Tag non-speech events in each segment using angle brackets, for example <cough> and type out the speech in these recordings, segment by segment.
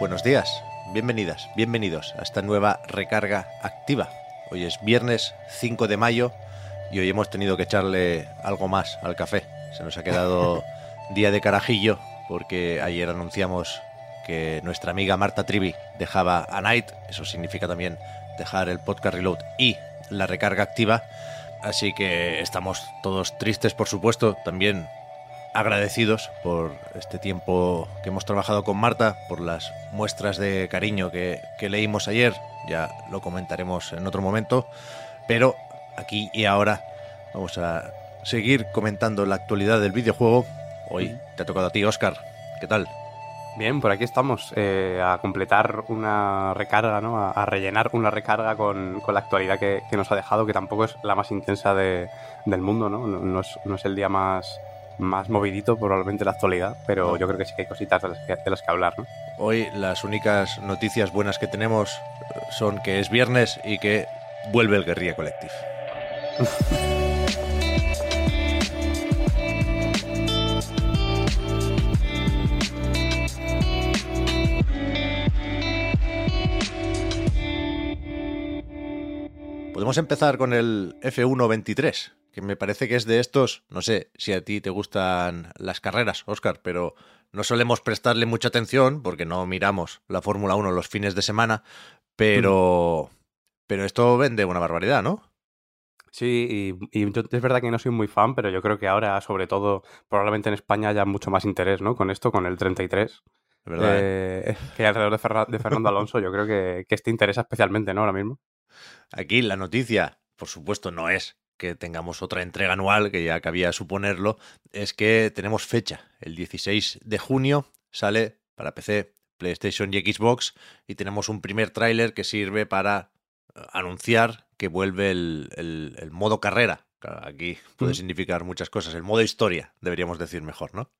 Buenos días, bienvenidas, bienvenidos a esta nueva recarga activa. Hoy es viernes 5 de mayo y hoy hemos tenido que echarle algo más al café. Se nos ha quedado <laughs> día de carajillo porque ayer anunciamos que nuestra amiga Marta Trivi dejaba a Night, eso significa también dejar el podcast Reload y la recarga activa. Así que estamos todos tristes, por supuesto, también agradecidos por este tiempo que hemos trabajado con Marta, por las muestras de cariño que, que leímos ayer, ya lo comentaremos en otro momento, pero aquí y ahora vamos a seguir comentando la actualidad del videojuego. Hoy te ha tocado a ti, Oscar. ¿Qué tal? Bien, por aquí estamos, eh, a completar una recarga, ¿no? A, a rellenar una recarga con, con la actualidad que, que nos ha dejado, que tampoco es la más intensa de- del mundo, ¿no? No, no es, no es el día más, más movidito, probablemente la actualidad, pero No. yo creo que sí que hay cositas de las que, de las que hablar, ¿no? Hoy las únicas noticias buenas que tenemos son que es viernes y que vuelve el Guerrilla Collective. Podemos empezar con el F123, que me parece que es de estos, no sé si a ti te gustan las carreras, Oscar, pero no solemos prestarle mucha atención porque no miramos la Fórmula 1 los fines de semana, pero pero esto vende una barbaridad, ¿no? Sí, y, es verdad que no soy muy fan, pero yo creo que ahora, sobre todo, probablemente en España haya mucho más interés, ¿no? Con esto, con el 33. De verdad. ¿eh? Eh, <laughs> que alrededor de, Ferra- de Fernando <laughs> Alonso, yo creo que, que este interesa especialmente, ¿no? Ahora mismo. Aquí la noticia, por supuesto, no es que tengamos otra entrega anual, que ya cabía suponerlo, es que tenemos fecha. El 16 de junio sale para PC, PlayStation y Xbox y tenemos un primer tráiler que sirve para eh, anunciar que vuelve el, el- el modo carrera. Claro, Aquí puede significar muchas cosas. El modo historia, deberíamos decir mejor, ¿no?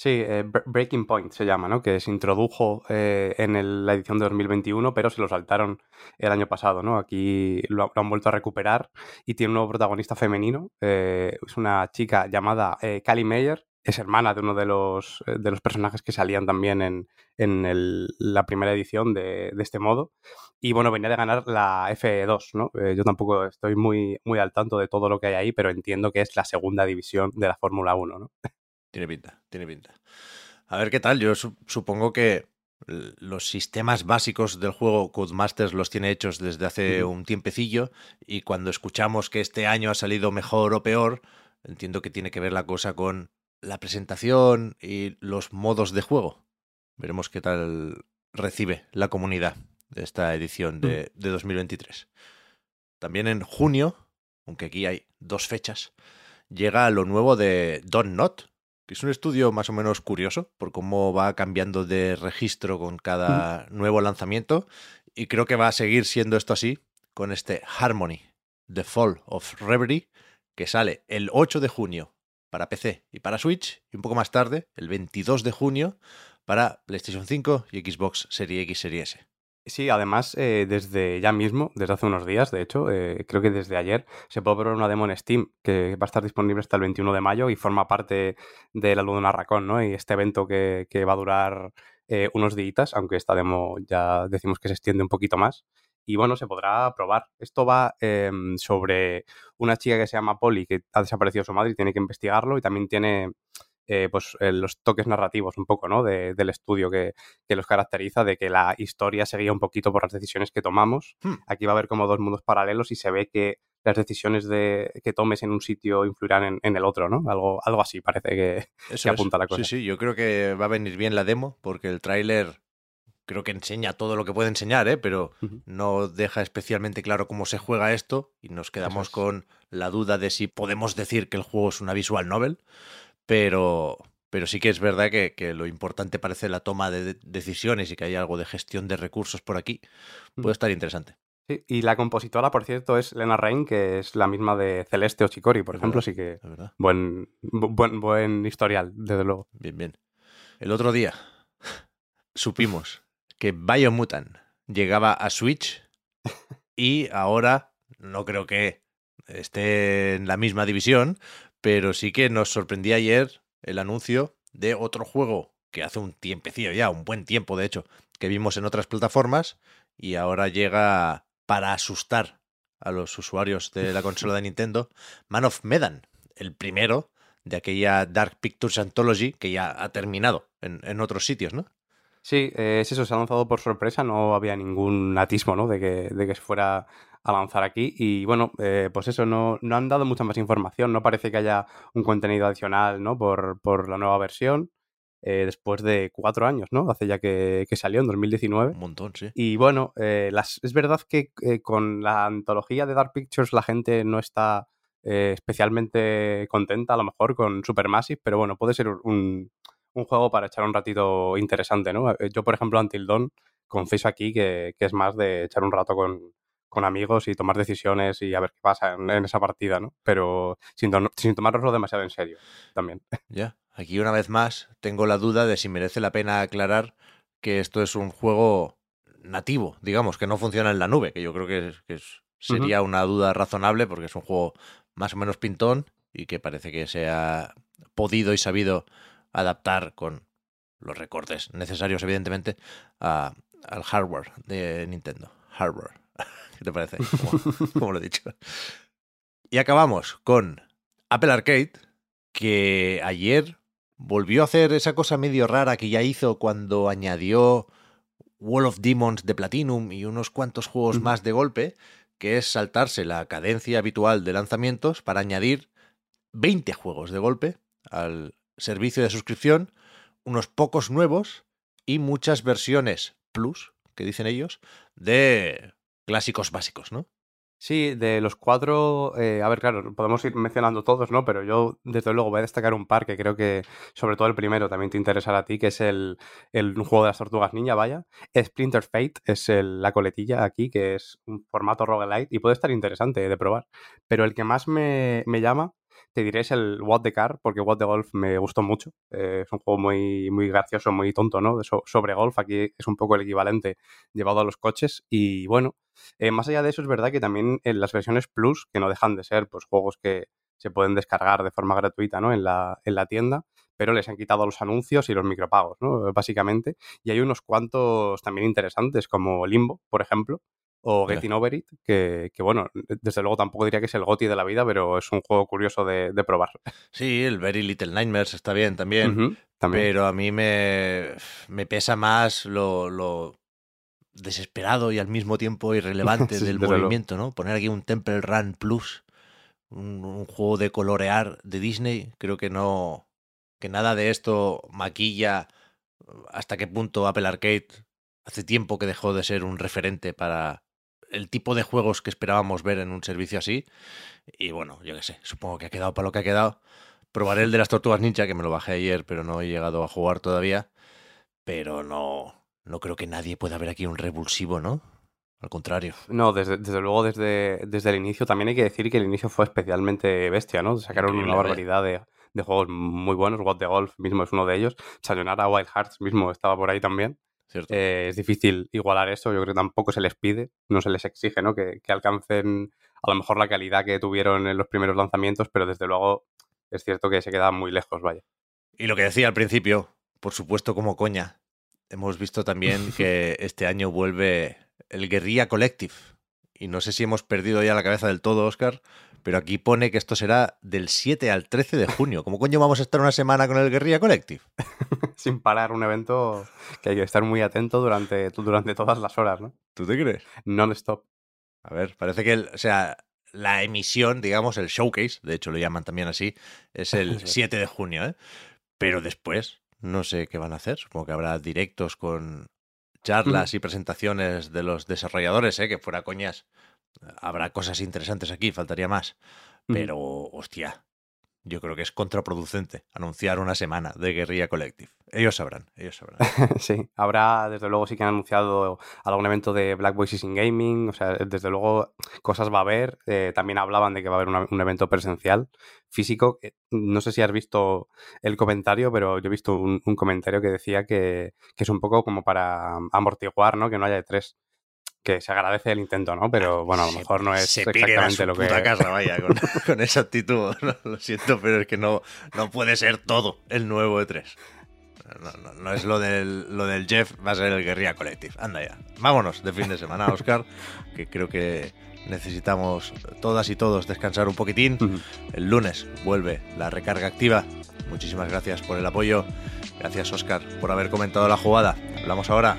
Sí, eh, Bre- Breaking Point se llama, ¿no? Que se introdujo eh, en la edición de 2021, pero se lo saltaron el año pasado, ¿no? Aquí lo, ha- lo han vuelto a recuperar y tiene un nuevo protagonista femenino. eh, es una chica llamada Callie Meyer. Es hermana de uno de los, de los personajes que salían también en, en la primera edición de, este modo. Y bueno, venía de ganar la F2, ¿no? Yo tampoco estoy muy, muy al tanto de todo lo que hay ahí, pero entiendo que es la segunda división de la Fórmula 1, ¿no? Tiene pinta, tiene pinta. A ver qué tal. Yo su- supongo que los sistemas básicos del juego Codemasters los tiene hechos desde hace un tiempecillo y cuando escuchamos que este año ha salido mejor o peor, entiendo que tiene que ver la cosa con la presentación y los modos de juego. Veremos qué tal recibe la comunidad de esta edición de, de 2023. También en junio, aunque aquí hay dos fechas, llega lo nuevo de Don't Not, que es un estudio más o menos curioso por cómo va cambiando de registro con cada nuevo lanzamiento y creo que va a seguir siendo esto así con este Harmony, The Fall of Reverie, que sale el 8 de junio para PC y para Switch y un poco más tarde, el 22 de junio, para PlayStation 5 y Xbox Series X Series S. Sí, además, eh, desde ya mismo, desde hace unos días, de hecho, eh, creo que desde ayer, se puede probar una demo en Steam que va a estar disponible hasta el 21 de mayo y forma parte de la Luna Racón, ¿no? Y este evento que, que va a durar eh, unos días, aunque esta demo ya decimos que se extiende un poquito más. Y bueno, se podrá probar. Esto va eh, sobre una chica que se llama Polly, que ha desaparecido su madre y tiene que investigarlo, y también tiene eh, pues eh, los toques narrativos un poco, ¿no? De- del estudio que, que los caracteriza, de que la historia se guía un poquito por las decisiones que tomamos. Hmm. Aquí va a haber como dos mundos paralelos y se ve que las decisiones de, que tomes en un sitio influirán en, en el otro, ¿no? Algo, algo así parece que, apunta la cosa. Sí, sí, yo creo que va a venir bien la demo porque el tráiler creo que enseña todo lo que puede enseñar, ¿eh? pero no deja especialmente claro cómo se juega esto y nos quedamos es. con la duda de si podemos decir que el juego es una visual novel, pero, pero sí que es verdad que, que lo importante parece la toma de de- decisiones y que hay algo de gestión de recursos por aquí. Puede Mm. estar interesante. Sí, y la compositora, por cierto, es Lena Rain, que es la misma de Celeste o Chicori, por Es ejemplo, así que buen, bu- buen, buen historial, desde luego. Bien, bien. El otro día <laughs> supimos que Biomutant llegaba a Switch <laughs> y ahora no creo que esté en la misma división, pero sí que nos sorprendía ayer el anuncio de otro juego que hace un tiempecillo ya, un buen tiempo de hecho, que vimos en otras plataformas y ahora llega para asustar a los usuarios de la consola de Nintendo, Man of Medan, el primero de aquella Dark Pictures Anthology que ya ha terminado en, en otros sitios, ¿no? Sí, eh, es eso, se ha lanzado por sorpresa, no había ningún atismo ¿no? de, que, de que se fuera a lanzar aquí. Y bueno, eh, pues eso, no, no han dado mucha más información, no parece que haya un contenido adicional ¿no? por, por la nueva versión, eh, después de cuatro años, ¿no? Hace ya que, que salió, en 2019. Un montón, sí. Y bueno, eh, las, es verdad que con la antología de Dark Pictures la gente no está especialmente contenta, a lo mejor, con Supermassive, pero bueno, puede ser un, un juego para echar un ratito interesante, ¿no? Eh, Yo, por ejemplo, Until Dawn, confieso aquí que, que es más de echar un rato con, con amigos y tomar decisiones y a ver qué pasa en, en esa partida, ¿no? Pero sin, sin tomárnoslo demasiado en serio también. <laughs> Ya. Aquí una vez más tengo la duda de si merece la pena aclarar que esto es un juego nativo, digamos, que no funciona en la nube, que yo creo que, es- que es- sería una duda razonable porque es un juego más o menos pintón y que parece que se ha podido y sabido adaptar con los recortes necesarios, evidentemente, a- al hardware de Nintendo. Hardware. <laughs> ¿Qué te parece? Como, <laughs> como lo he dicho. Y acabamos con Apple Arcade, que ayer volvió a hacer esa cosa medio rara que ya hizo cuando añadió Wall of Demons de Platinum y unos cuantos juegos más de golpe, que es saltarse la cadencia habitual de lanzamientos para añadir 20 juegos de golpe al servicio de suscripción, unos pocos nuevos y muchas versiones plus, que dicen ellos, de clásicos básicos, ¿no? Sí, de los cuatro, eh, a ver, claro, podemos ir mencionando todos, ¿no? Pero yo, desde luego, voy a destacar un par que creo que, sobre todo el primero, también te interesará a ti, que es el, el juego de las tortugas ninja, vaya. Splinter Fate es la coletilla aquí, que es un formato roguelite y puede estar interesante de probar. Pero el que más me, me llama, te diré, es el What the Car, porque What the Golf me gustó mucho. Eh, es un juego muy, muy gracioso, muy tonto, ¿no? Sobre golf, aquí es un poco el equivalente llevado a los coches. Y bueno, eh, más allá de eso, es verdad que también en las versiones Plus, que no dejan de ser pues, juegos que se pueden descargar de forma gratuita ¿no? en, la, en la tienda, pero les han quitado los anuncios y los micropagos, ¿no? básicamente. Y hay unos cuantos también interesantes, como Limbo, por ejemplo, o. Getting Over It, que, que, bueno, desde luego tampoco diría que es el GOTI de la vida, pero es un juego curioso de, de probar. Sí, el Very Little Nightmares está bien también. Pero a mí me, me pesa más lo, lo desesperado y al mismo tiempo irrelevante <laughs> Sí, del luego. movimiento, ¿no? Poner aquí un Temple Run Plus, un, un juego de colorear de Disney, creo que no. que nada de esto maquilla hasta qué punto Apple Arcade hace tiempo que dejó de ser un referente para el tipo de juegos que esperábamos ver en un servicio así. Y bueno, yo qué sé, supongo que ha quedado para lo que ha quedado. Probaré el de las tortugas ninja, que me lo bajé ayer, pero no he llegado a jugar todavía. Pero no, no creo que nadie pueda ver aquí un revulsivo, ¿no? Al contrario. No, desde, desde luego desde, desde el inicio. También hay que decir que el inicio fue especialmente bestia, ¿no? Sacaron Increíble, una barbaridad de, de juegos muy buenos. What the Golf mismo es uno de ellos. Sayonara Wild Hearts mismo estaba por ahí también. ¿Cierto? Eh, es difícil igualar eso. Yo creo que tampoco se les pide, no se les exige, ¿no? Que, que alcancen a lo mejor la calidad que tuvieron en los primeros lanzamientos, pero desde luego es cierto que se quedan muy lejos, vaya. Y lo que decía al principio, por supuesto como coña, hemos visto también que <laughs> este año vuelve el Guerrilla Collective. Y no sé si hemos perdido ya la cabeza del todo, Oscar, pero aquí pone que esto será del 7 al 13 de junio. ¿Cómo coño vamos a estar una semana con el Guerrilla Collective? <laughs> Sin parar, un evento que hay que estar muy atento durante, durante todas las horas, ¿no? ¿Tú te crees? Non-stop. A ver, parece que, el- o sea, la emisión, digamos, el showcase, de hecho lo llaman también así, es el <laughs> Sí. 7 de junio, ¿eh? Pero después, no sé qué van a hacer. Supongo que habrá directos con charlas y presentaciones de los desarrolladores, ¿eh? que fuera coñas, habrá cosas interesantes aquí, faltaría más. Pero, hostia, yo creo que es contraproducente anunciar una semana de Guerrilla Collective. Ellos sabrán, ellos sabrán. <laughs> sí, habrá, desde luego, sí que han anunciado algún evento de Black Voices in Gaming, o sea, desde luego, cosas va a haber. Eh, también hablaban de que va a haber un evento presencial, físico. Eh, no sé si has visto el comentario, pero yo he visto un, comentario que decía que, que, es un poco como para amortiguar, ¿no? Que no haya de tres que se agradece el intento, ¿no? Pero bueno, a lo mejor no es exactamente lo que. Puta casa, vaya, con, <laughs> <laughs> esa actitud. lo siento, pero es que no, no puede ser todo el nuevo E3. No, es lo del, lo del Jeff, va a ser el Guerrilla Collective. Anda ya. Vámonos de fin de semana, Oscar, que creo que necesitamos todas y todos descansar un poquitín. El lunes vuelve la recarga activa. Muchísimas gracias por el apoyo. Gracias, Oscar, por haber comentado la jugada. Hablamos ahora.